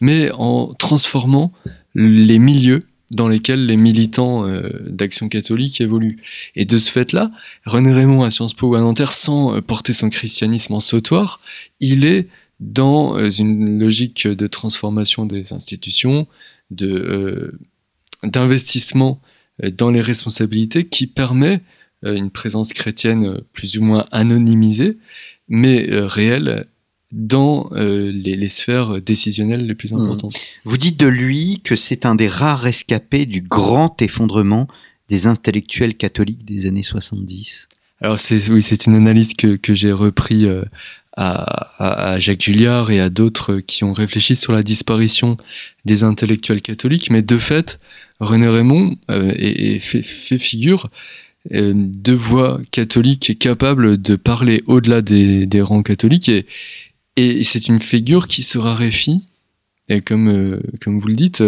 Speaker 3: mais en transformant les milieux dans lesquels les militants euh, d'action catholique évoluent. Et de ce fait-là, René Raymond à Sciences Po ou à Nanterre, sans porter son christianisme en sautoir, il est dans euh, une logique de transformation des institutions, de euh, d'investissement euh, dans les responsabilités qui permet une présence chrétienne plus ou moins anonymisée, mais réelle dans les, les, sphères décisionnelles les plus mmh. importantes.
Speaker 2: Vous dites de lui que c'est un des rares rescapés du grand effondrement des intellectuels catholiques des années 70.
Speaker 3: Alors c'est oui, c'est une analyse que, que j'ai repris euh, à, à, Jacques Julliard et à d'autres qui ont réfléchi sur la disparition des intellectuels catholiques, mais de fait, René Raymond euh, est, fait, fait, figure euh, de voix catholique capable de parler au-delà des, rangs catholiques, et, c'est une figure qui se raréfie, et comme, euh, comme vous le dites,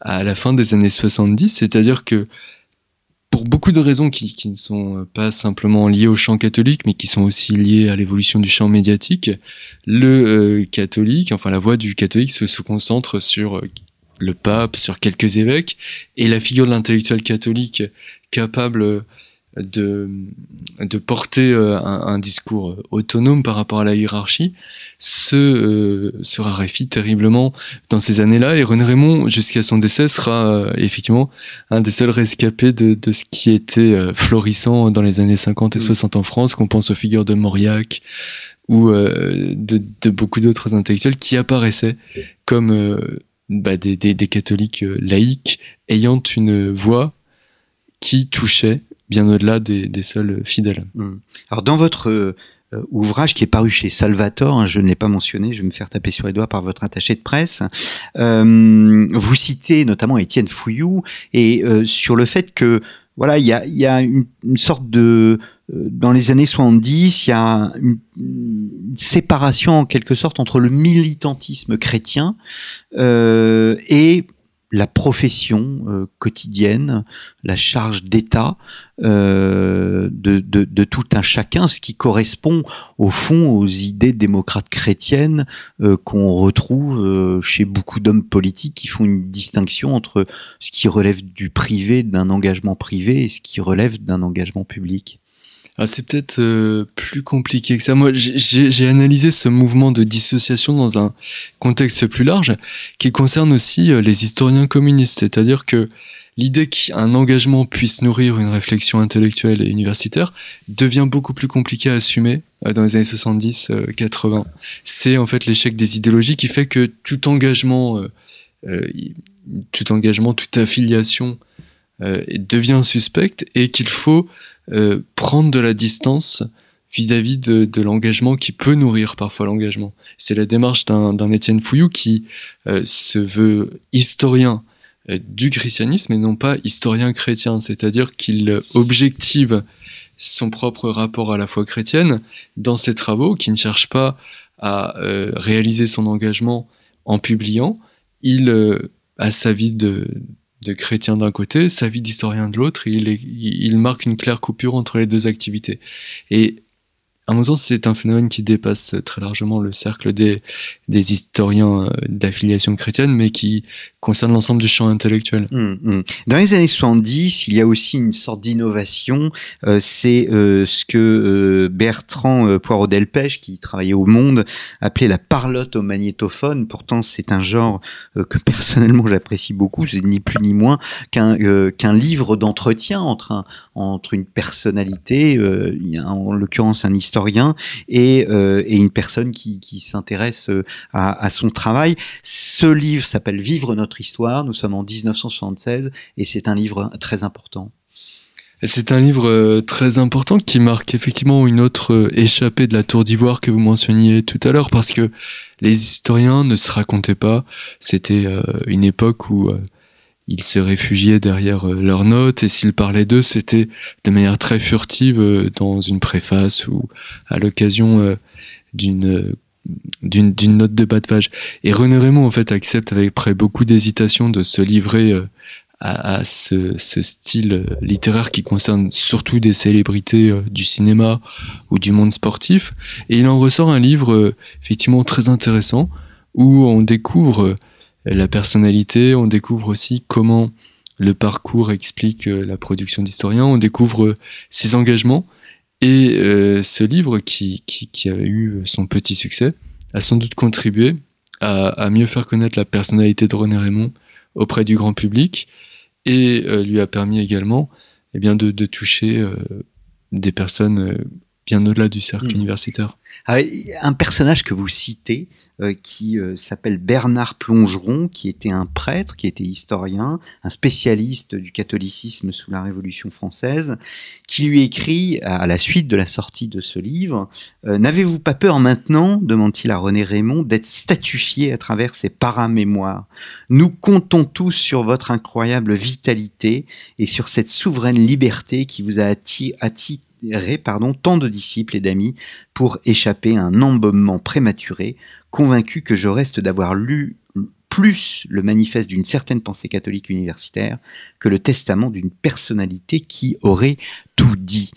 Speaker 3: à la fin des années 70, c'est-à-dire que pour beaucoup de raisons qui, ne sont euh, pas simplement liées au champ catholique, mais qui sont aussi liées à l'évolution du champ médiatique, le euh, catholique, enfin la voix du catholique se, concentre sur euh, le pape, sur quelques évêques, et la figure de l'intellectuel catholique capable de, de porter euh, un, un, discours autonome par rapport à la hiérarchie se, euh, se raréfie terriblement dans ces années-là. Et René Raymond, jusqu'à son décès, sera euh, effectivement un des seuls rescapés de, de ce qui était euh, florissant dans les années 50 et 60 en France, qu'on pense aux figures de Mauriac ou euh, de, de, beaucoup d'autres intellectuels qui apparaissaient comme bah, des, catholiques laïcs ayant une voix qui touchait bien au-delà des, seuls fidèles.
Speaker 2: Mmh. Alors dans votre euh, ouvrage qui est paru chez Salvatore, hein, je ne l'ai pas mentionné, je vais me faire taper sur les doigts par votre attaché de presse. Euh, vous citez notamment Étienne Fouillou et euh, sur le fait que voilà, il y a, une, sorte de dans les années 70, il y a une, séparation en quelque sorte entre le militantisme chrétien euh, et la profession euh, quotidienne, la charge d'État euh, de, tout un chacun, ce qui correspond au fond aux idées démocrates chrétiennes euh, qu'on retrouve euh, chez beaucoup d'hommes politiques qui font une distinction entre ce qui relève du privé, d'un engagement privé, et ce qui relève d'un engagement public.
Speaker 3: Ah, c'est peut-être euh, plus compliqué que ça. Moi, j'ai analysé ce mouvement de dissociation dans un contexte plus large qui concerne aussi euh, les historiens communistes. C'est-à-dire que l'idée qu'un engagement puisse nourrir une réflexion intellectuelle et universitaire devient beaucoup plus compliqué à assumer euh, dans les années 70-80. C'est en fait l'échec des idéologies qui fait que tout engagement, tout engagement, toute affiliation devient suspecte et qu'il faut euh, prendre de la distance vis-à-vis -vis de, de l'engagement qui peut nourrir parfois l'engagement. C'est la démarche d'un Étienne Fouillou qui euh, se veut historien euh, du christianisme et non pas historien chrétien, c'est-à-dire qu'il objective son propre rapport à la foi chrétienne dans ses travaux, qui ne cherche pas à euh, réaliser son engagement en publiant, il a sa vie de, de chrétien d'un côté, sa vie d'historien de l'autre, il, il marque une claire coupure entre les deux activités. Et à mon sens, c'est un phénomène qui dépasse très largement le cercle des, historiens euh, d'affiliation chrétienne, mais qui concerne l'ensemble du champ intellectuel.
Speaker 2: Mmh, mmh. Dans les années 70, il y a aussi une sorte d'innovation. Euh, c'est euh, ce que euh, Bertrand euh, Poirot-Delpech, qui travaillait au Monde, appelait la parlotte au magnétophone. Pourtant, c'est un genre euh, que personnellement j'apprécie beaucoup. C'est ni plus ni moins qu'un livre d'entretien entre, entre une personnalité, en l'occurrence un historien, et, et une personne qui, s'intéresse à, à son travail. Ce livre s'appelle Vivre notre histoire. Nous sommes en 1976 et c'est un livre très important.
Speaker 3: C'est un livre euh, très important qui marque effectivement une autre euh, échappée de la tour d'ivoire que vous mentionniez tout à l'heure parce que les historiens ne se racontaient pas. C'était euh, une époque où ils se réfugiaient derrière leurs notes et s'ils parlaient d'eux, c'était de manière très furtive dans une préface ou à l'occasion d'une d'une d'une note de bas de page. Et René Raymond en fait accepte avec près beaucoup d'hésitation de se livrer euh, à, ce, style littéraire qui concerne surtout des célébrités euh, du cinéma ou du monde sportif. Et il en ressort un livre euh, effectivement très intéressant où on découvre la personnalité, on découvre aussi comment le parcours explique la production d'historiens, on découvre ses engagements et euh, ce livre, qui, a eu son petit succès, a sans doute contribué à, mieux faire connaître la personnalité de René Raymond auprès du grand public et euh, lui a permis également eh de, toucher euh, des personnes euh, bien au-delà du cercle mmh. universitaire.
Speaker 2: Alors, ah un personnage que vous citez, euh, qui euh, s'appelle Bernard Plongeron, qui était un prêtre, qui était historien, un spécialiste du catholicisme sous la Révolution française, qui lui écrit, à la suite de la sortie de ce livre, euh, N'avez-vous pas peur maintenant, demande-t-il à René Raymond, d'être statufié à travers ces paramémoires? Nous comptons tous sur votre incroyable vitalité et sur cette souveraine liberté qui vous a attiré pardon, tant de disciples et d'amis pour échapper à un embaumement prématuré, convaincu que je reste d'avoir lu plus le manifeste d'une certaine pensée catholique universitaire que le testament d'une personnalité qui aurait tout dit.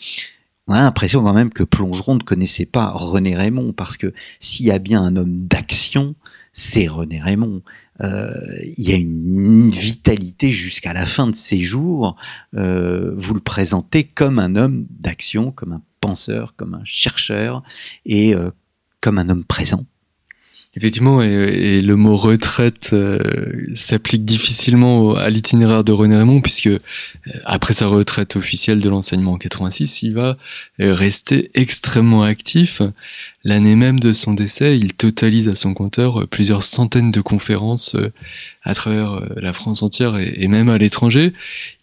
Speaker 2: On a l'impression quand même que Plongeron ne connaissait pas René Raymond, parce que s'il y a bien un homme d'action, c'est René Raymond. Euh, il y a une vitalité jusqu'à la fin de ses jours. Euh, vous le présentez comme un homme d'action, comme un penseur, comme un chercheur et euh, comme un homme présent.
Speaker 3: Effectivement, et, le mot retraite s'applique difficilement à l'itinéraire de René Raymond, puisque après sa retraite officielle de l'enseignement en 86, il va rester extrêmement actif L'année même de son décès, il totalise à son compteur plusieurs centaines de conférences à travers la France entière et, même à l'étranger.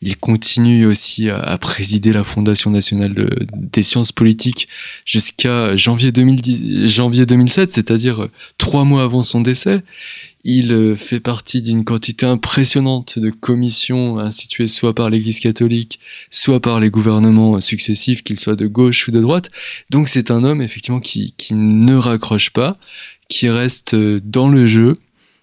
Speaker 3: Il continue aussi à, présider la Fondation nationale des sciences politiques jusqu'à janvier, 2010, janvier 2007, c'est-à-dire trois mois avant son décès. Il euh, fait partie d'une quantité impressionnante de commissions instituées soit par l'Église catholique, soit par les gouvernements successifs, qu'ils soient de gauche ou de droite. Donc c'est un homme effectivement qui, ne raccroche pas, qui reste euh, dans le jeu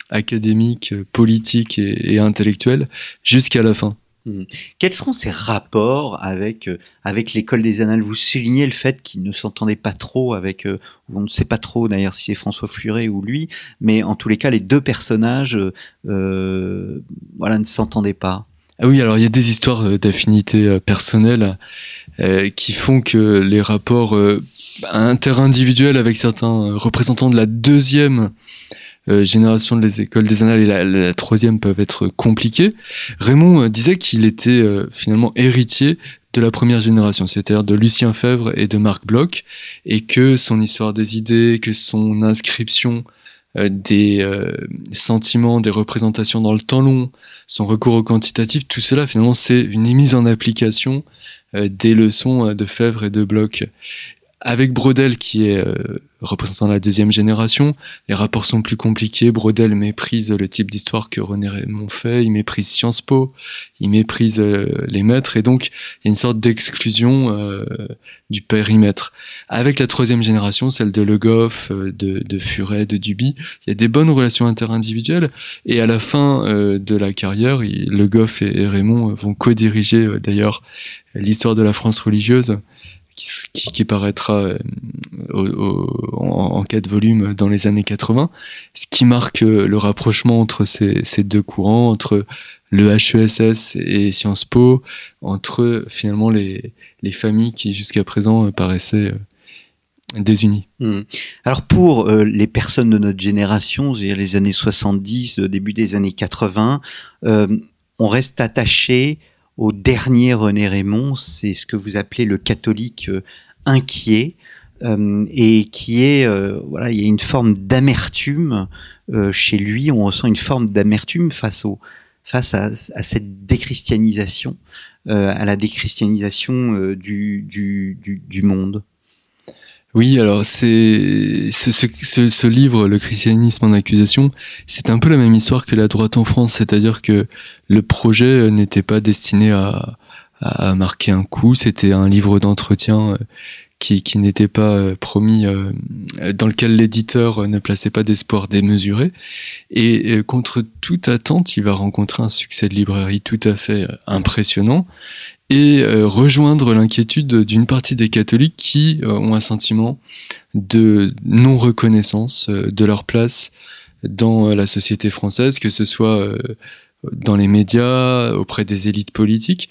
Speaker 3: académique, politique et intellectuel jusqu'à la fin.
Speaker 2: Hmm. Quels seront ses rapports avec, euh, avec l'école des annales? Vous soulignez le fait qu'il ne s'entendait pas trop avec, euh, on ne sait pas trop d'ailleurs si c'est François Fluret ou lui, mais en tous les cas, les deux personnages euh, voilà, ne s'entendaient pas.
Speaker 3: Ah oui, alors il y a des histoires d'affinité personnelle qui font que les rapports interindividuels avec certains représentants de la deuxième euh, génération de les écoles des annales et la, troisième peuvent être compliquées. Raymond euh, disait qu'il était euh, finalement héritier de la première génération, c'est-à-dire de Lucien Fèvre et de Marc Bloch, et que son histoire des idées, que son inscription des sentiments, des représentations dans le temps long, son recours au quantitatif, tout cela finalement c'est une mise en application des leçons de Fèvre et de Bloch. Avec Brodel, qui est euh, représentant la deuxième génération, les rapports sont plus compliqués. Brodel méprise le type d'histoire que René Raymond fait, il méprise Sciences Po, il méprise euh, les maîtres, et donc il y a une sorte d'exclusion euh, du périmètre. Avec la troisième génération, celle de Le Goff, de, de Furet, de Duby, il y a des bonnes relations interindividuelles, et à la fin de la carrière, Le Goff et Raymond vont co-diriger d'ailleurs l'histoire de la France religieuse qui, qui, paraîtra euh, en, quatre volumes dans les années 80, ce qui marque euh, le rapprochement entre ces, deux courants, entre le HESS et Sciences Po, entre finalement les, les familles qui jusqu'à présent euh, paraissaient désunies.
Speaker 2: Hmm. Alors pour les personnes de notre génération, c'est-à-dire les années 70, début des années 80, on reste attaché au dernier René Raymond, c'est ce que vous appelez le catholique euh, inquiet, euh, et qui est, euh, voilà, il y a une forme d'amertume chez lui, on ressent une forme d'amertume face, au, face à, cette déchristianisation, à la déchristianisation du, du, du, du monde.
Speaker 3: Oui, alors c'est ce, livre, Le christianisme en accusation, c'est un peu la même histoire que la droite en France, c'est-à-dire que le projet n'était pas destiné à, marquer un coup, c'était un livre d'entretien euh, qui, qui n'était pas euh, promis, euh, dans lequel l'éditeur ne plaçait pas d'espoir démesuré. Et contre toute attente, il va rencontrer un succès de librairie tout à fait impressionnant et euh, rejoindre l'inquiétude d'une partie des catholiques qui euh, ont un sentiment de non-reconnaissance euh, de leur place dans la société française, que ce soit dans les médias, auprès des élites politiques.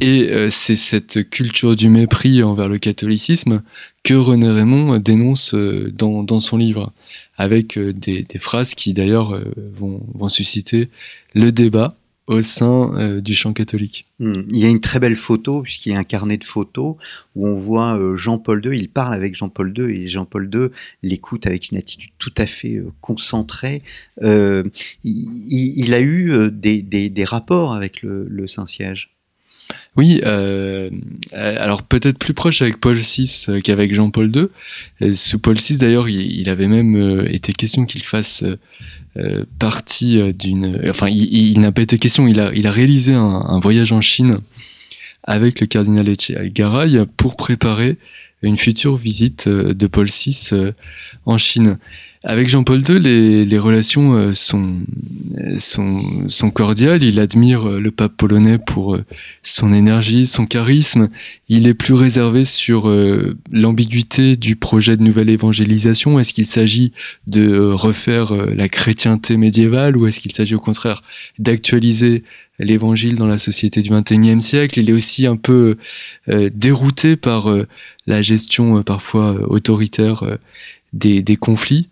Speaker 3: Et c'est cette culture du mépris envers le catholicisme que René Raymond dénonce dans, dans son livre, avec des, des phrases qui d'ailleurs vont, vont susciter le débat au sein euh, du chant catholique.
Speaker 2: Hmm. Il y a une très belle photo, puisqu'il y a un carnet de photos, où on voit euh, Jean-Paul II, il parle avec Jean-Paul II, et Jean-Paul II l'écoute avec une attitude tout à fait euh, concentrée. Il, a eu des, des, rapports avec le Saint-Siège.
Speaker 3: Oui, alors peut-être plus proche avec Paul VI qu'avec Jean-Paul II. sous Paul VI, d'ailleurs, il, avait même été question qu'il fasse euh, partie euh, d'une. Enfin, il, n'a pas été question. Il a, réalisé un, voyage en Chine avec le cardinal Garay pour préparer une future visite euh, de Paul VI en Chine. Avec Jean-Paul II, les, les relations euh, sont, sont, cordiales. Il admire euh, le pape polonais pour euh, son énergie, son charisme. Il est plus réservé sur l'ambiguïté du projet de nouvelle évangélisation. Est-ce qu'il s'agit de refaire la chrétienté médiévale ou est-ce qu'il s'agit au contraire d'actualiser l'évangile dans la société du XXIe siècle. Il est aussi un peu dérouté par la gestion parfois autoritaire des, conflits.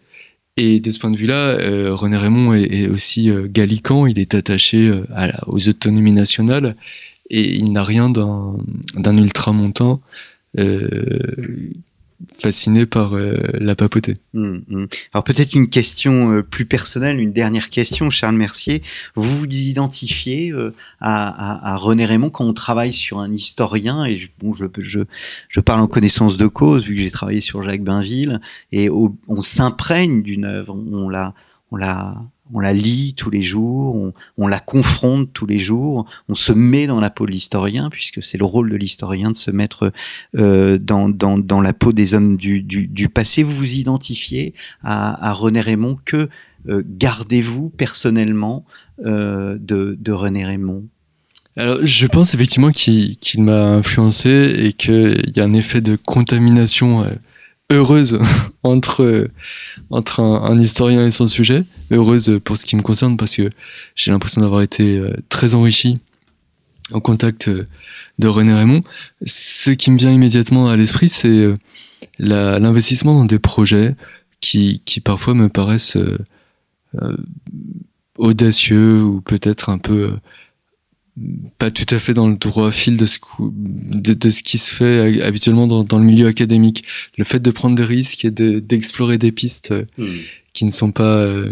Speaker 3: Et de ce point de vue-là, euh, René Raymond est, aussi euh, gallican, il est attaché euh, aux autonomies nationales. Et il n'a rien d'un ultramontain fasciné par euh, la papauté.
Speaker 2: Hum, hum. Alors peut-être une question euh, plus personnelle, une dernière question, Charles Mercier. Vous vous identifiez euh, à, à, René Raymond quand on travaille sur un historien, et je, bon, je, je, je parle en connaissance de cause, vu que j'ai travaillé sur Jacques Bainville, et on s'imprègne d'une œuvre, on la, on la, on la lit tous les jours, on, la confronte tous les jours, on se met dans la peau de l'historien, puisque c'est le rôle de l'historien de se mettre euh, dans, dans, la peau des hommes du, du, passé. Vous vous identifiez à, René Raymond. Que euh, gardez-vous personnellement euh, de, de René Raymond?
Speaker 3: Alors, je pense effectivement qu'il m'a influencé et qu'il y a un effet de contamination heureuse entre entre un, historien et son sujet, heureuse pour ce qui me concerne parce que j'ai l'impression d'avoir été euh, très enrichi au contact euh, de René Raymond. Ce qui me vient immédiatement à l'esprit, c'est euh, l'investissement dans des projets qui, qui parfois me paraissent audacieux ou peut-être un peu pas tout à fait dans le droit fil de ce, de, ce qui se fait habituellement dans, dans, le milieu académique. Le fait de prendre des risques et d'explorer des pistes euh, hmm. qui ne sont pas... Euh,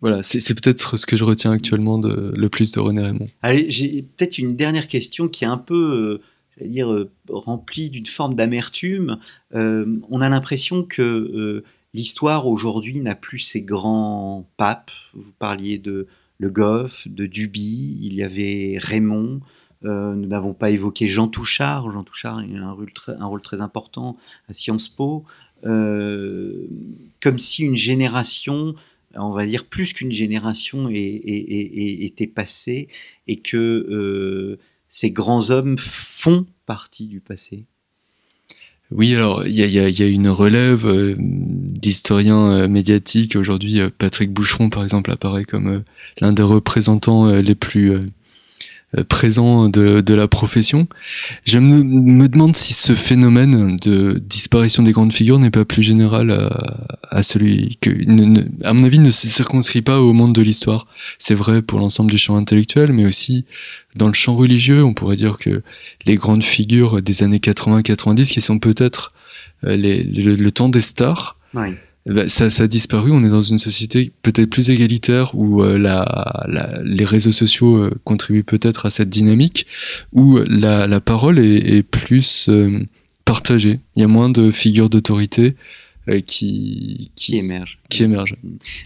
Speaker 3: voilà, c'est peut-être ce que je retiens actuellement de, le plus de René Raymond.
Speaker 2: Allez, j'ai peut-être une dernière question qui est un peu, euh, dire, remplie d'une forme d'amertume. on a l'impression que l'histoire aujourd'hui n'a plus ses grands papes. Vous parliez de le Goff, de Duby, il y avait Raymond. Euh, nous n'avons pas évoqué Jean Touchard. Jean Touchard a un rôle très, un rôle très important à Sciences Po. Euh, comme si une génération, on va dire plus qu'une génération, était passée et que euh, ces grands hommes font partie du passé.
Speaker 3: Oui, alors il y a, une relève euh, d'historiens euh, médiatiques. Aujourd'hui, euh, Patrick Boucheron, par exemple, apparaît comme l'un des représentants les plus présent de, de, la profession. Je me, demande si ce phénomène de disparition des grandes figures n'est pas plus général à, à celui que, à mon avis, ne se circonscrit pas au monde de l'histoire. C'est vrai pour l'ensemble du champ intellectuel, mais aussi dans le champ religieux. On pourrait dire que les grandes figures des années 80-90, qui sont peut-être euh, le, le, temps des stars, oui eh ben, ça, ça, a disparu. On est dans une société peut-être plus égalitaire où euh, la, la, les réseaux sociaux euh, contribuent peut-être à cette dynamique, où la, la parole est, est plus euh, partagée. Il y a moins de figures d'autorité qui,
Speaker 2: qui, émergent.
Speaker 3: Qui.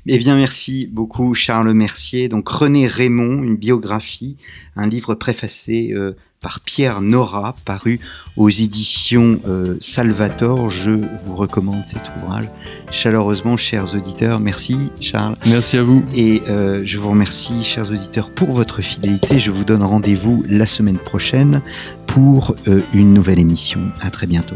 Speaker 2: Eh bien, merci beaucoup, Charles Mercier. Donc, René Raymond, une biographie, un livre préfacé par Pierre Nora, paru aux éditions euh, Salvator. Je vous recommande cet ouvrage chaleureusement, chers auditeurs. Merci, Charles.
Speaker 3: Merci à vous.
Speaker 2: Et euh, je vous remercie, chers auditeurs, pour votre fidélité. Je vous donne rendez-vous la semaine prochaine pour euh, une nouvelle émission. À très bientôt.